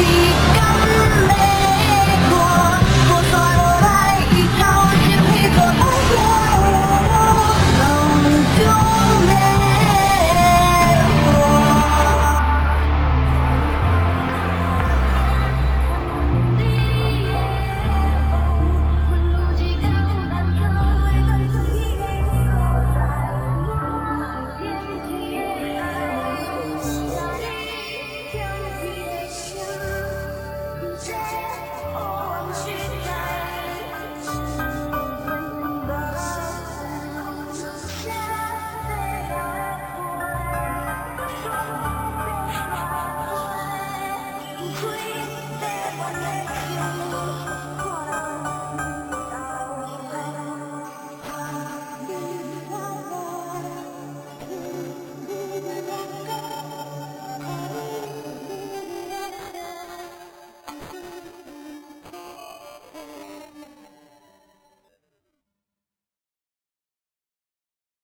see